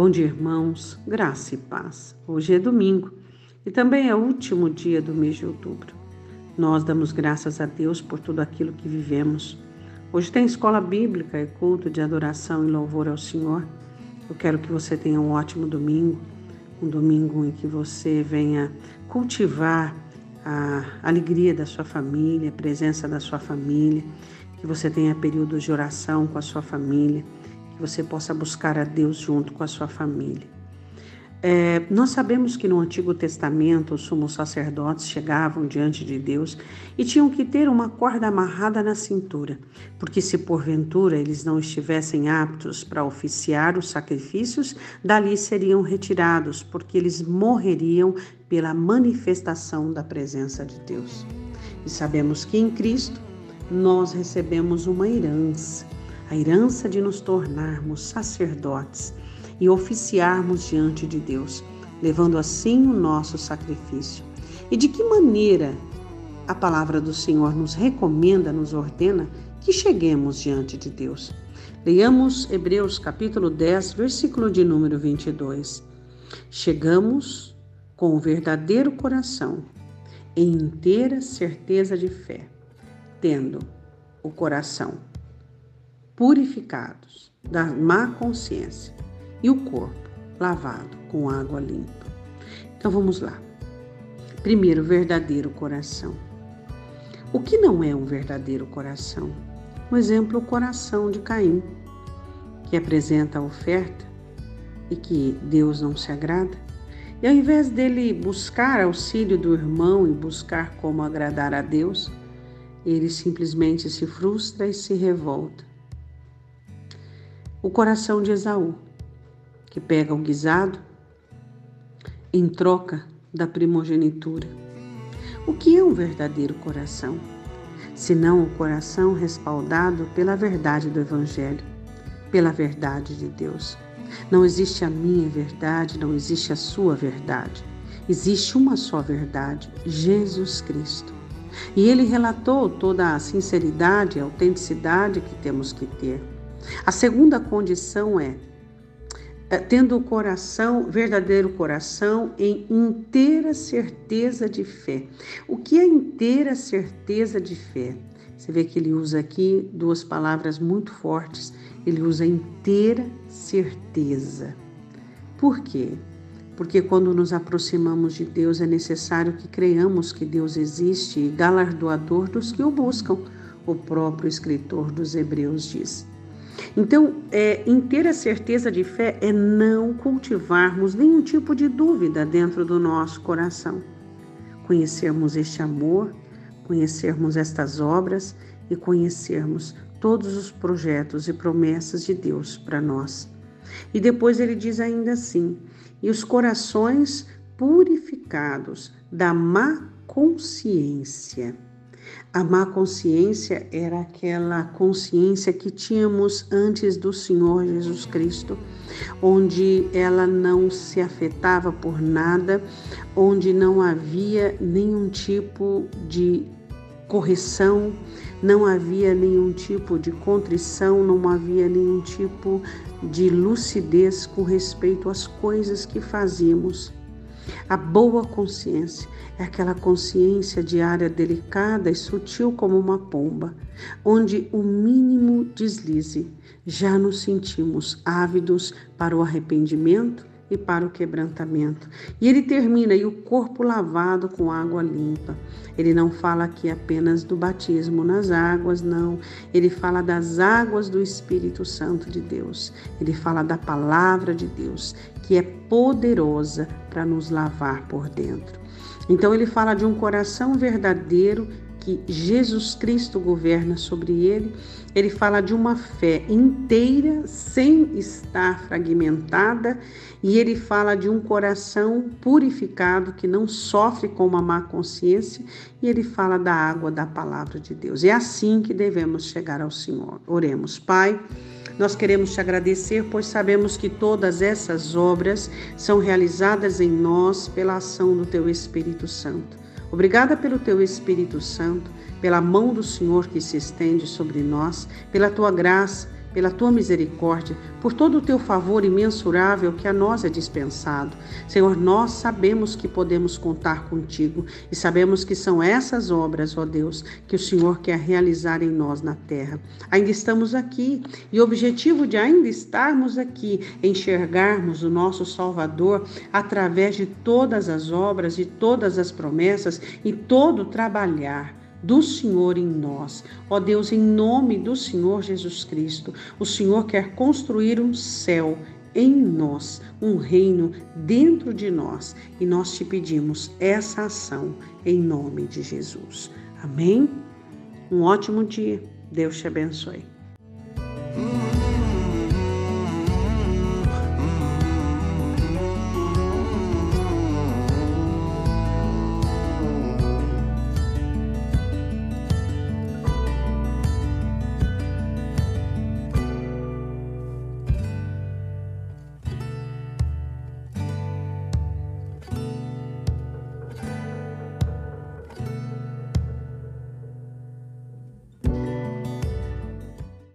Bom dia, irmãos, graça e paz. Hoje é domingo e também é o último dia do mês de outubro. Nós damos graças a Deus por tudo aquilo que vivemos. Hoje tem escola bíblica e culto de adoração e louvor ao Senhor. Eu quero que você tenha um ótimo domingo, um domingo em que você venha cultivar a alegria da sua família, a presença da sua família, que você tenha períodos de oração com a sua família que você possa buscar a Deus junto com a sua família. É, nós sabemos que no Antigo Testamento os sumos sacerdotes chegavam diante de Deus e tinham que ter uma corda amarrada na cintura, porque se porventura eles não estivessem aptos para oficiar os sacrifícios, dali seriam retirados, porque eles morreriam pela manifestação da presença de Deus. E sabemos que em Cristo nós recebemos uma herança a herança de nos tornarmos sacerdotes e oficiarmos diante de Deus, levando assim o nosso sacrifício. E de que maneira a palavra do Senhor nos recomenda, nos ordena que cheguemos diante de Deus? Leiamos Hebreus capítulo 10, versículo de número 22. Chegamos com o verdadeiro coração, em inteira certeza de fé, tendo o coração purificados da má consciência e o corpo lavado com água limpa. Então vamos lá. Primeiro, verdadeiro coração. O que não é um verdadeiro coração? Um exemplo, o coração de Caim, que apresenta a oferta e que Deus não se agrada. E ao invés dele buscar auxílio do irmão e buscar como agradar a Deus, ele simplesmente se frustra e se revolta o coração de Esaú, que pega o guisado em troca da primogenitura. O que é um verdadeiro coração? Senão o coração respaldado pela verdade do Evangelho, pela verdade de Deus. Não existe a minha verdade, não existe a sua verdade. Existe uma só verdade, Jesus Cristo. E ele relatou toda a sinceridade e autenticidade que temos que ter. A segunda condição é, é tendo o coração, verdadeiro coração, em inteira certeza de fé. O que é inteira certeza de fé? Você vê que ele usa aqui duas palavras muito fortes. Ele usa inteira certeza. Por quê? Porque quando nos aproximamos de Deus é necessário que creiamos que Deus existe e galardoador dos que o buscam. O próprio escritor dos Hebreus diz. Então, é, inteira certeza de fé é não cultivarmos nenhum tipo de dúvida dentro do nosso coração. Conhecermos este amor, conhecermos estas obras e conhecermos todos os projetos e promessas de Deus para nós. E depois ele diz ainda assim: e os corações purificados da má consciência. A má consciência era aquela consciência que tínhamos antes do Senhor Jesus Cristo, onde ela não se afetava por nada, onde não havia nenhum tipo de correção, não havia nenhum tipo de contrição, não havia nenhum tipo de lucidez com respeito às coisas que fazíamos. A boa consciência é aquela consciência diária delicada e sutil como uma pomba, onde o mínimo deslize. Já nos sentimos ávidos para o arrependimento e para o quebrantamento. E ele termina, e o corpo lavado com água limpa. Ele não fala aqui apenas do batismo nas águas, não. Ele fala das águas do Espírito Santo de Deus. Ele fala da palavra de Deus, que é poderosa para nos lavar por dentro. Então ele fala de um coração verdadeiro que Jesus Cristo governa sobre ele. Ele fala de uma fé inteira, sem estar fragmentada, e ele fala de um coração purificado que não sofre com uma má consciência, e ele fala da água da palavra de Deus. É assim que devemos chegar ao Senhor. Oremos, Pai. Nós queremos te agradecer, pois sabemos que todas essas obras são realizadas em nós pela ação do Teu Espírito Santo. Obrigada pelo Teu Espírito Santo, pela mão do Senhor que se estende sobre nós, pela Tua graça, pela tua misericórdia, por todo o teu favor imensurável que a nós é dispensado. Senhor, nós sabemos que podemos contar contigo e sabemos que são essas obras, ó Deus, que o Senhor quer realizar em nós na terra. Ainda estamos aqui e o objetivo de ainda estarmos aqui, enxergarmos o nosso Salvador através de todas as obras e todas as promessas e todo o trabalhar do Senhor em nós. Ó Deus, em nome do Senhor Jesus Cristo, o Senhor quer construir um céu em nós, um reino dentro de nós, e nós te pedimos essa ação em nome de Jesus. Amém? Um ótimo dia. Deus te abençoe.